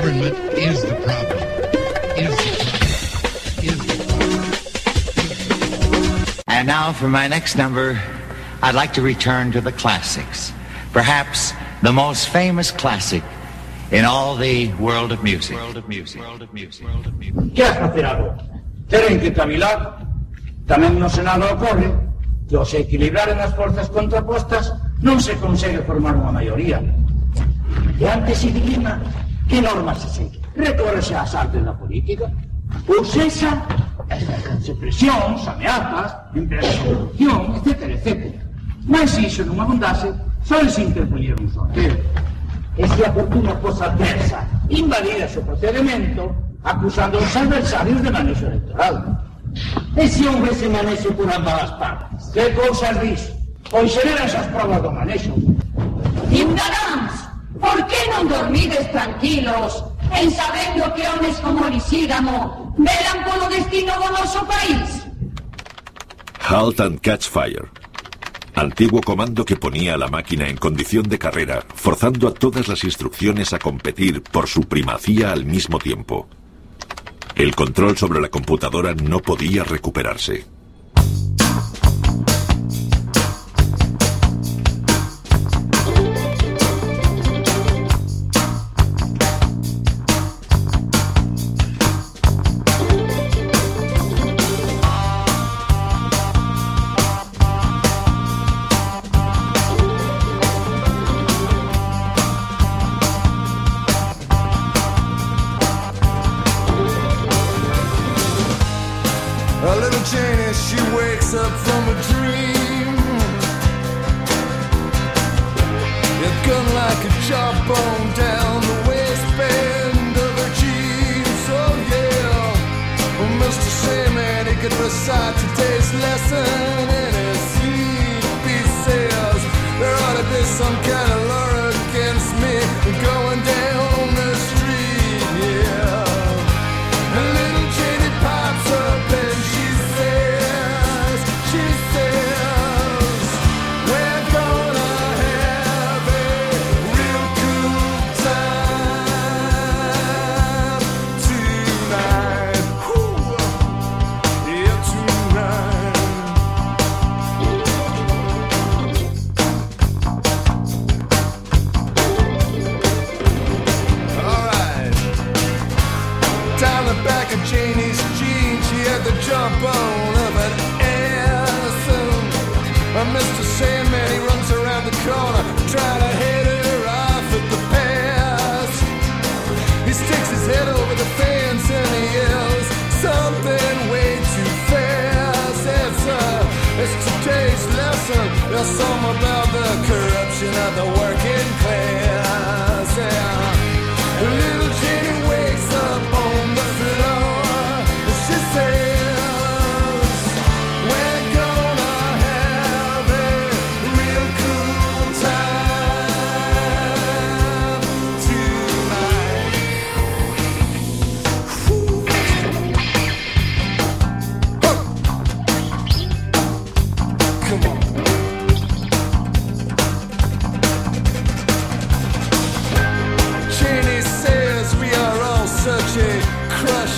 Government is the problem. Is the problem. Is the problem. And now for my next number, I'd like to return to the classics. Perhaps the most famous classic in all the world of music. World of music. World of music. World of music. Que has facer agora? Teren que cavilar. Tamén no Senado ocorre que ao se equilibraren as forzas contrapostas non se consegue formar unha maioría. E antes se dilima que normas se segue. Recórrese ás artes da política. Ou sexa, ejercense presións, ameazas, empresas de corrupción, etc, etc. Mas se iso non abundase, só se interpoñer un sorteo. E se a fortuna cosa adversa invalida o procedimento, acusando os adversarios de manexo electoral. E se houvese manexo por ambas as partes? Que cousas dis? Pois serían esas provas do manexo. Por que non dormides tranquilos en sabendo que homes como Lisígamo velan polo destino do noso país? Halt and Catch Fire. Antiguo comando que ponía a la máquina en condición de carrera, forzando a todas las instrucciones a competir por su primacía al mismo tiempo. El control sobre la computadora no podía recuperarse.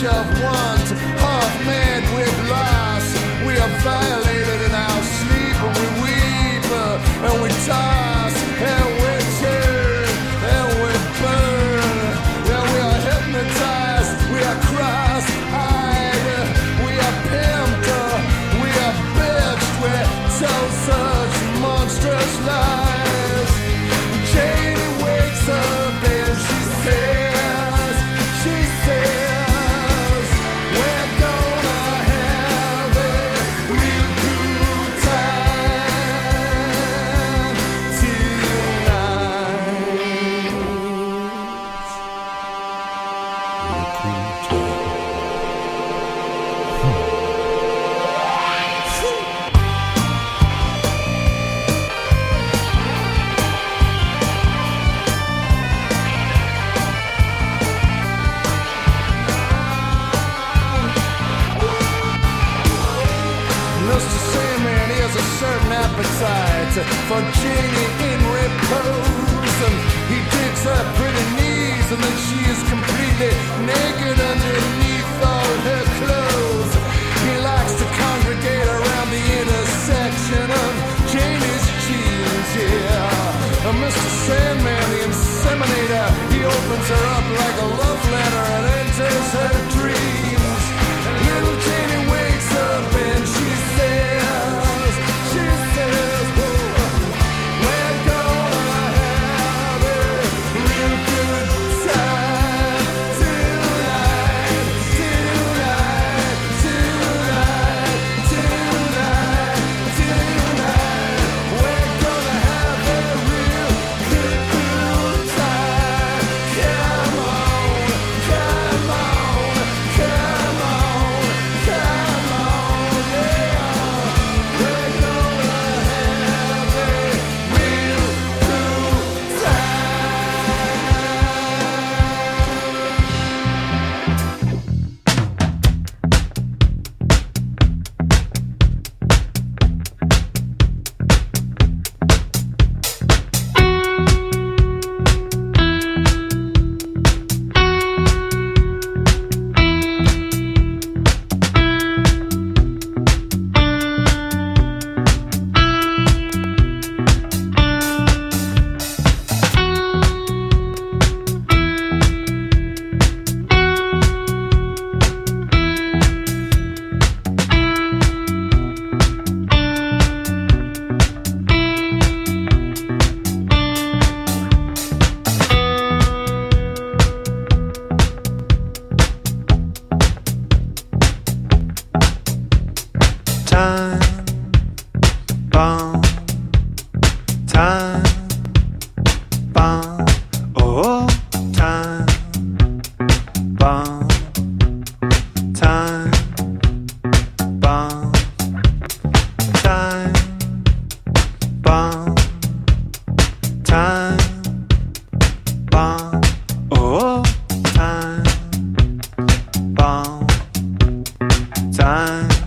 of one, half mad with loss. We are flying. time.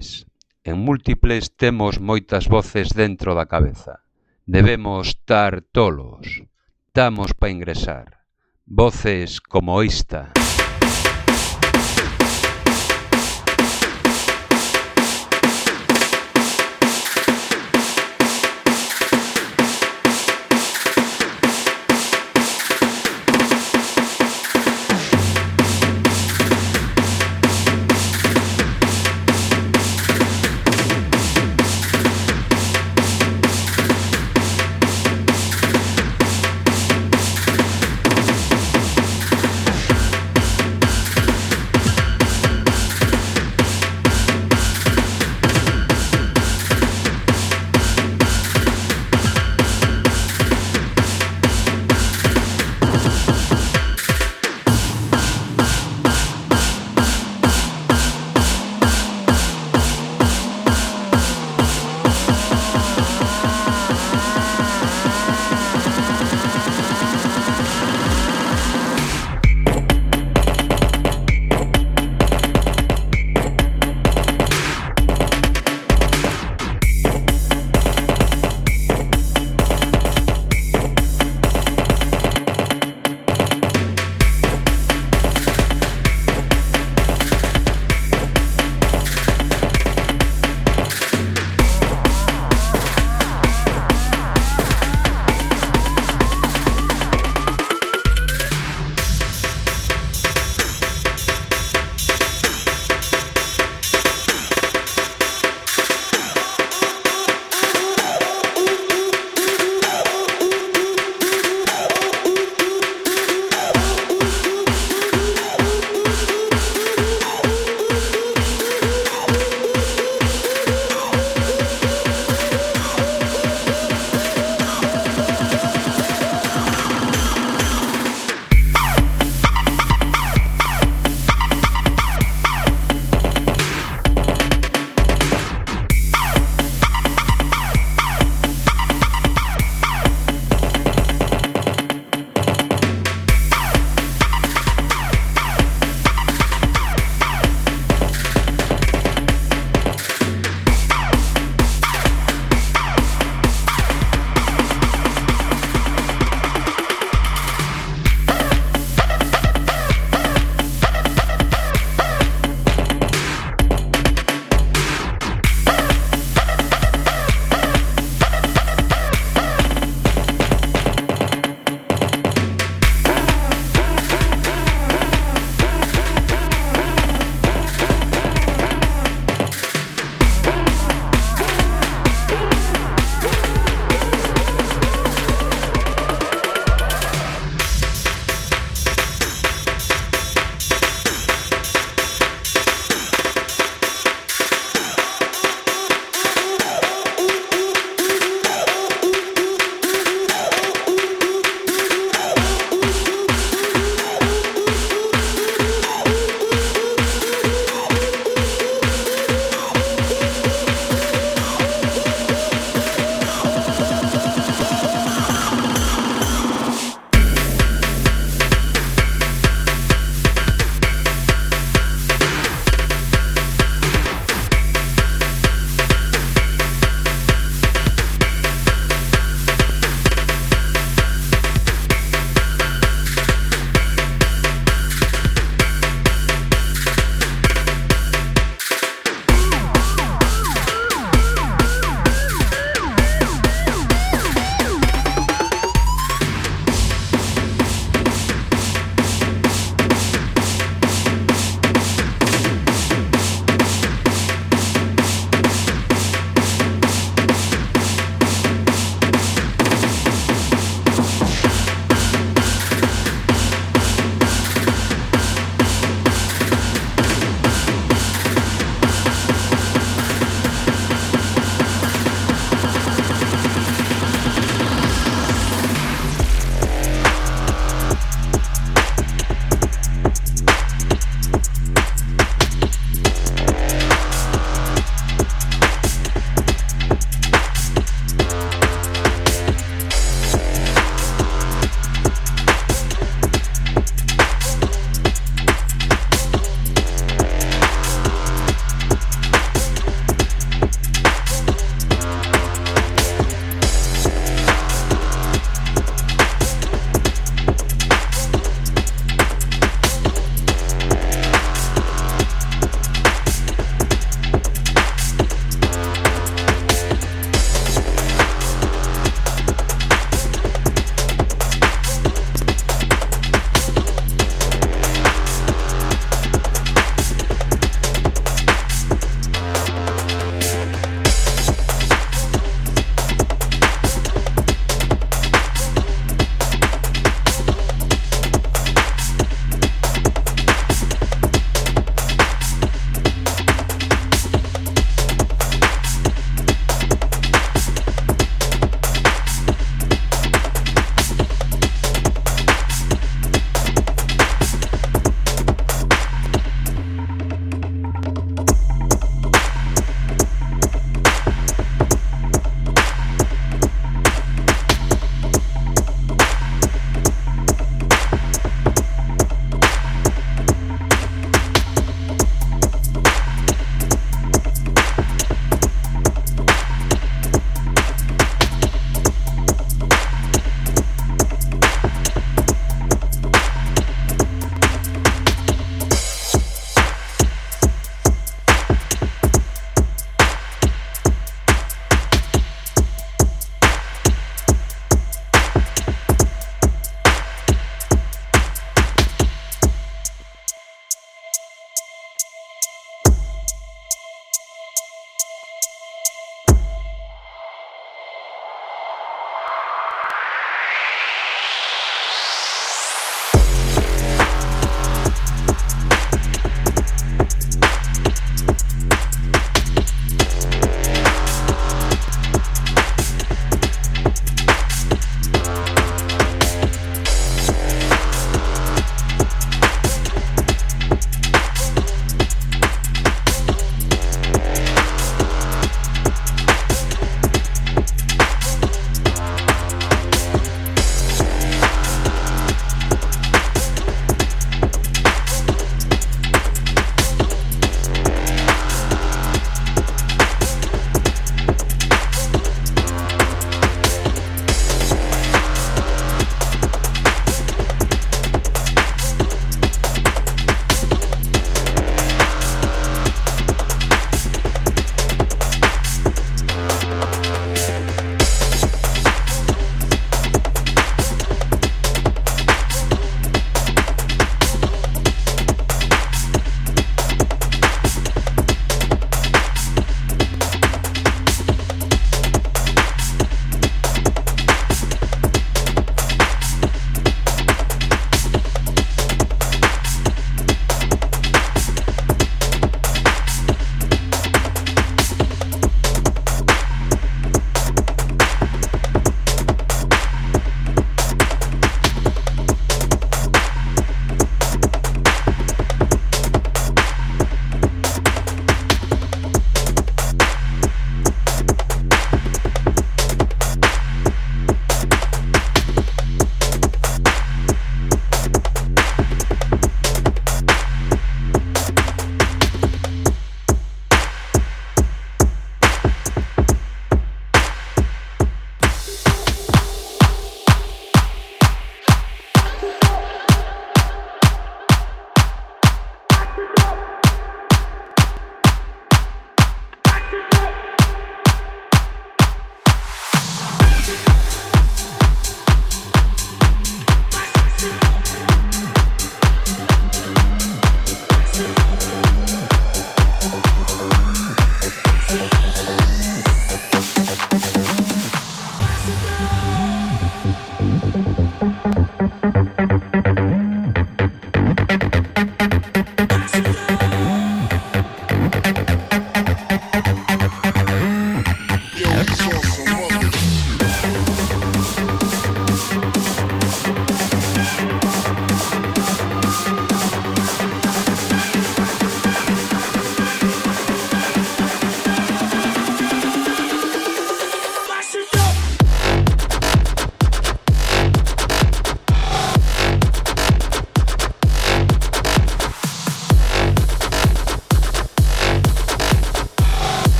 múltiples, en múltiples temos moitas voces dentro da cabeza. Debemos estar tolos. Tamos pa ingresar. Voces como esta.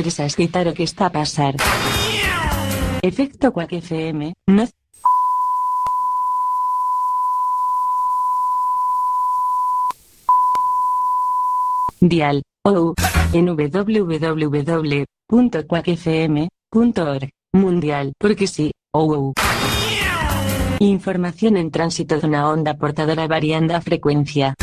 A esquitar o que está a pasar. Efecto Quack FM, no Dial, ou, en www.quackfm.org, mundial, porque sí, ou. Información en tránsito dunha onda portadora variando a frecuencia.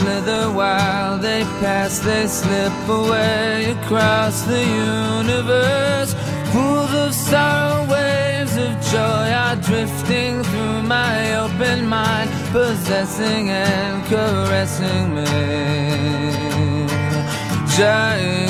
slither while they pass, they slip away across the universe. Pools of sorrow, waves of joy are drifting through my open mind, possessing and caressing me. Giant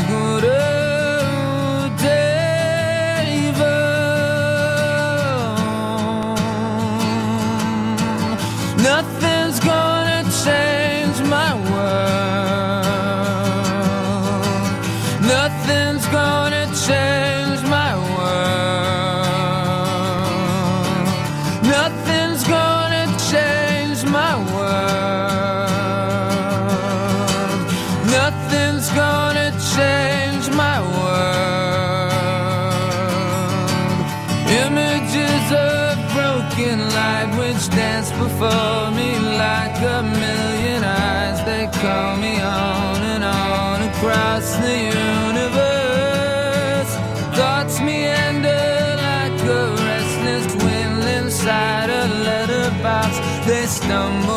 for me like a million eyes. They call me on and on across the universe. Thoughts meander like a restless wind inside a letterbox. They stumble.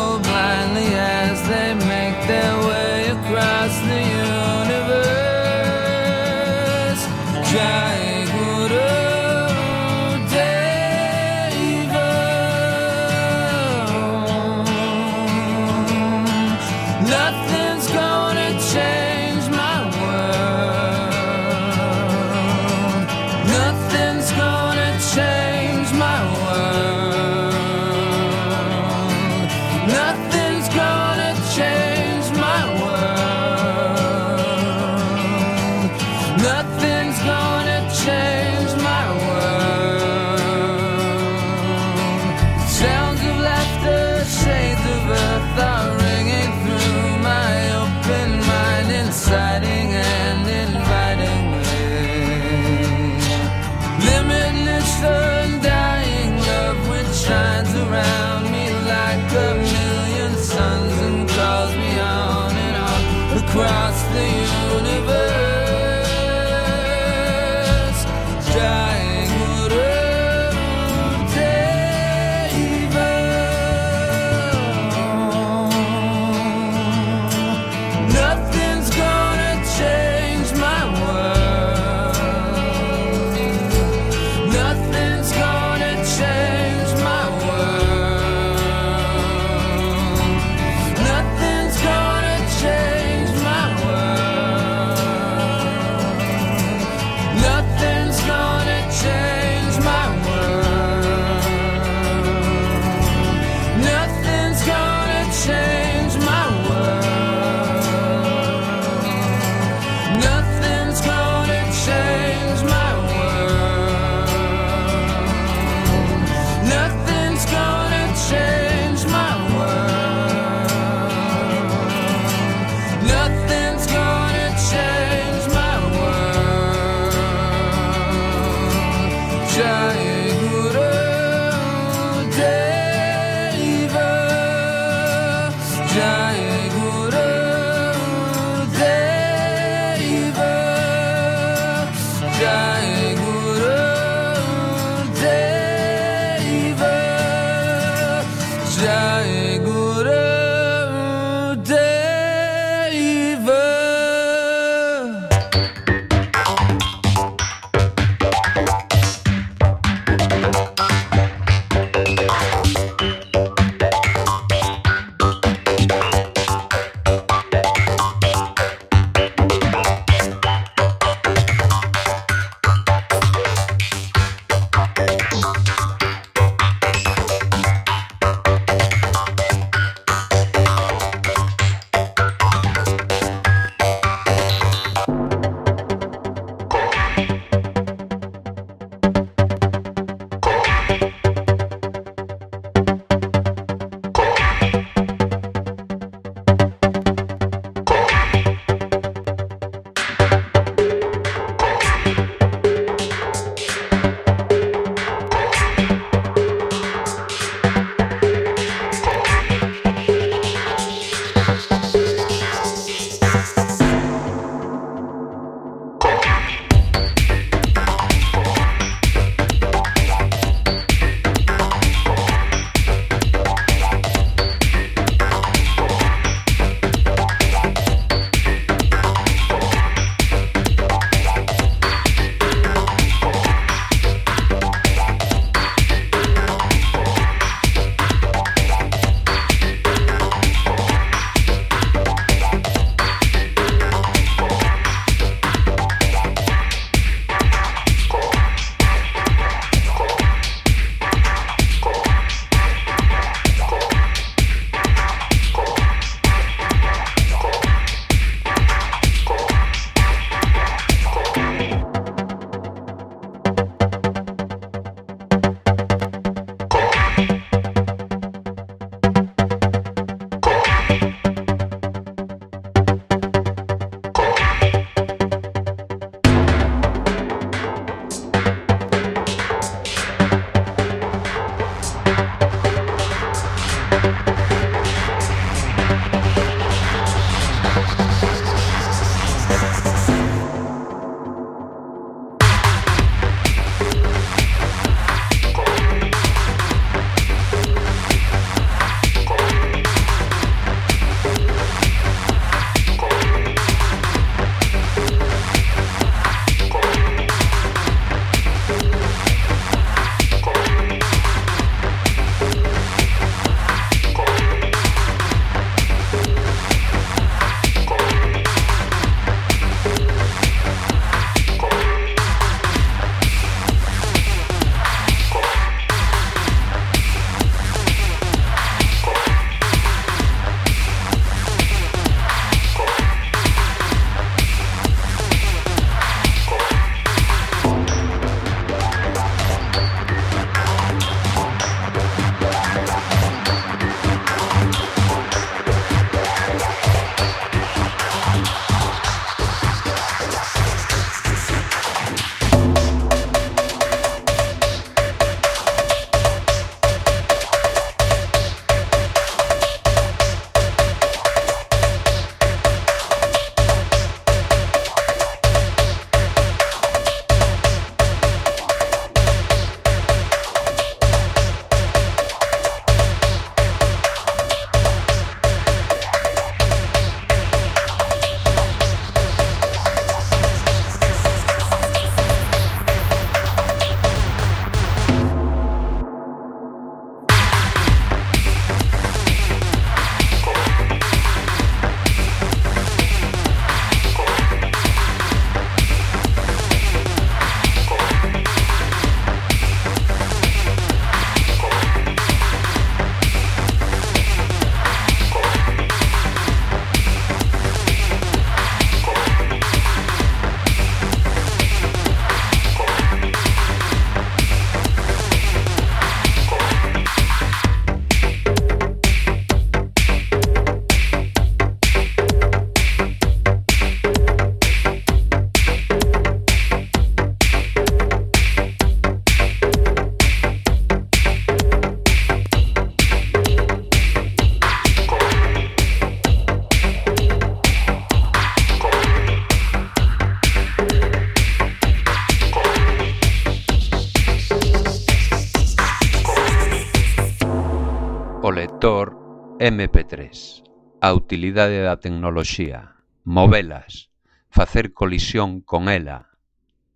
3. A utilidade da tecnoloxía, movelas, facer colisión con ela,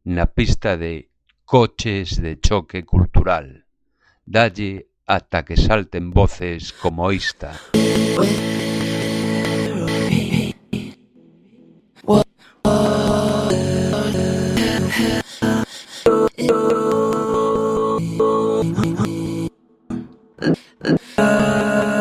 na pista de coches de choque cultural. Dalle ata que salten voces como esta. Uh...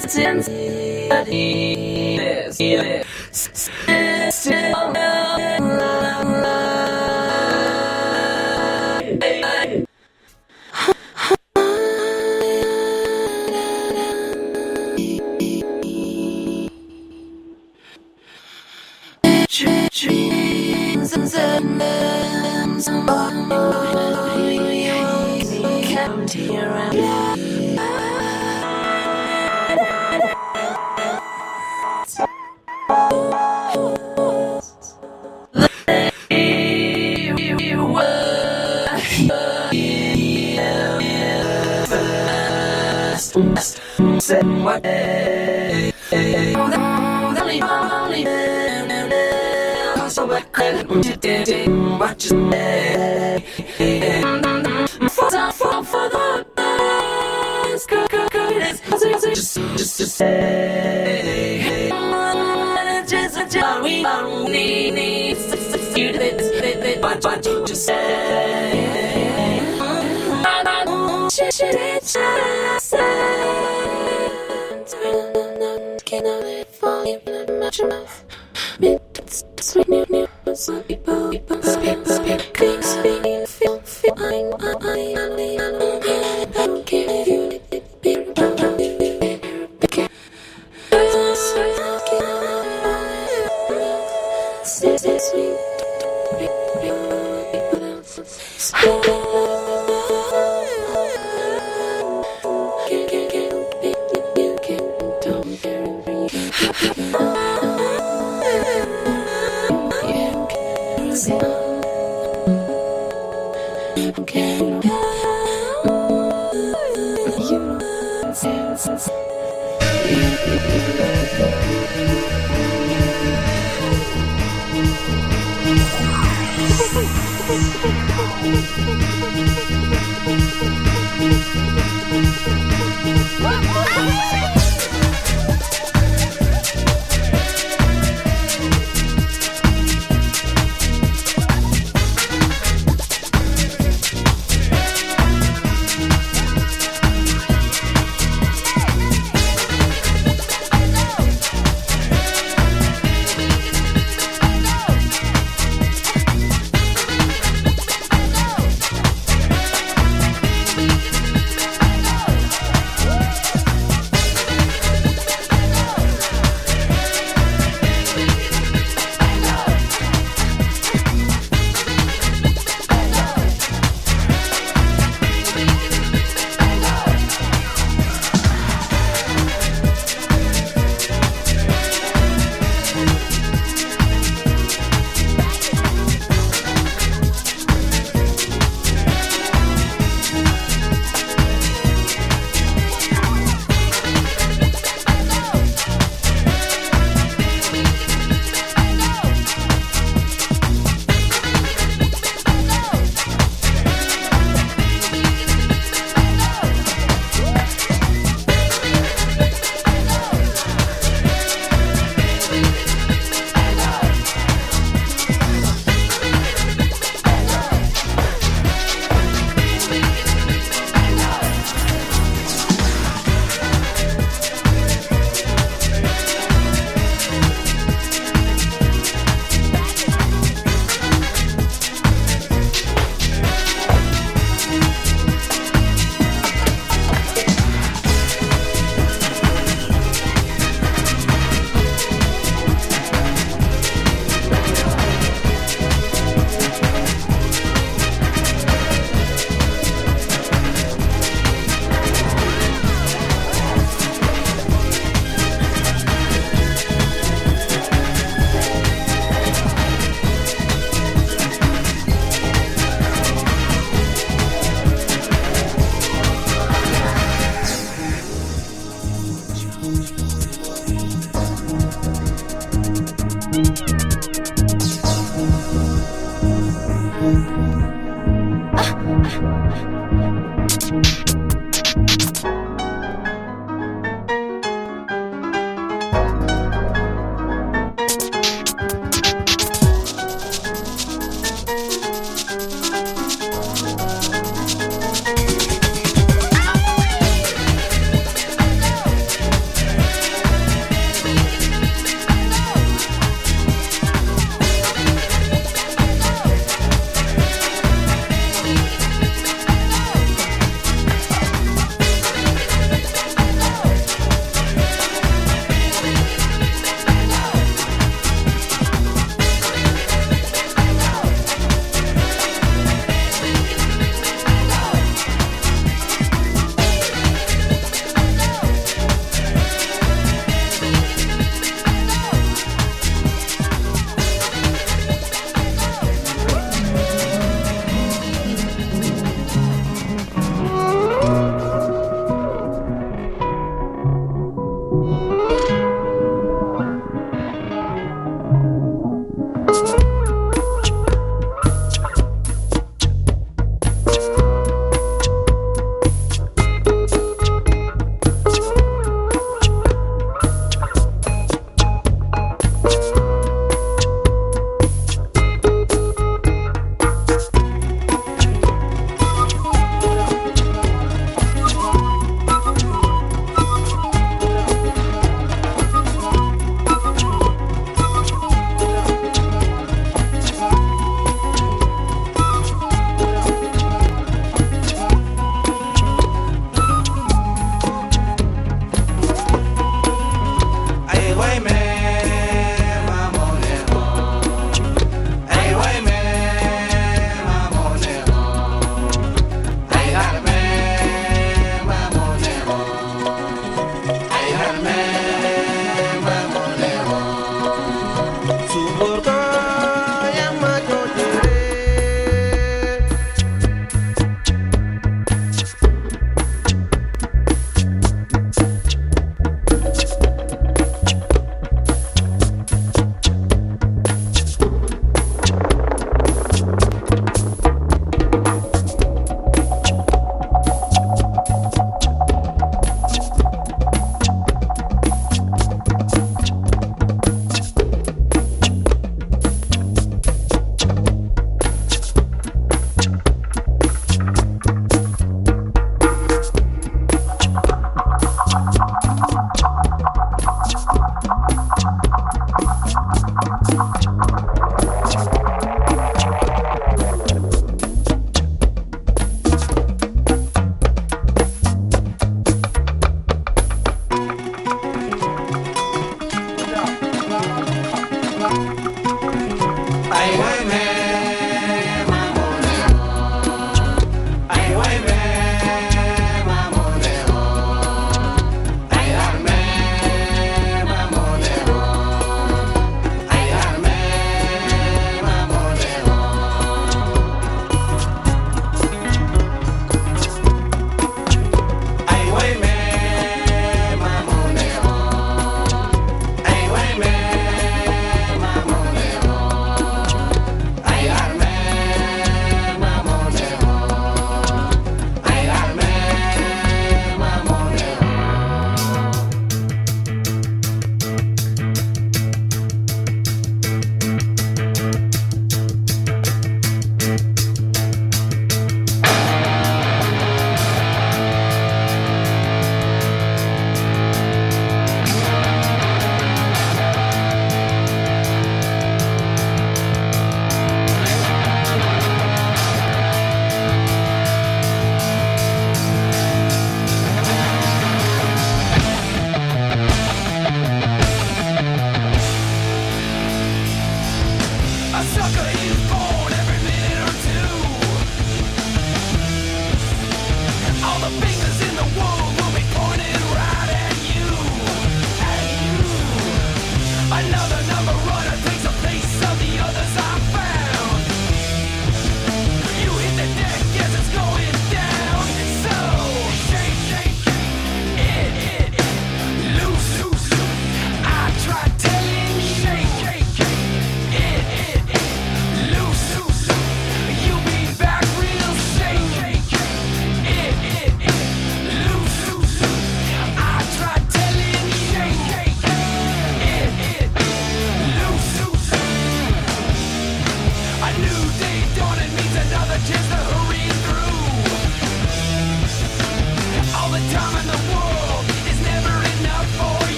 since since bunch, bunch, just say. Thank you.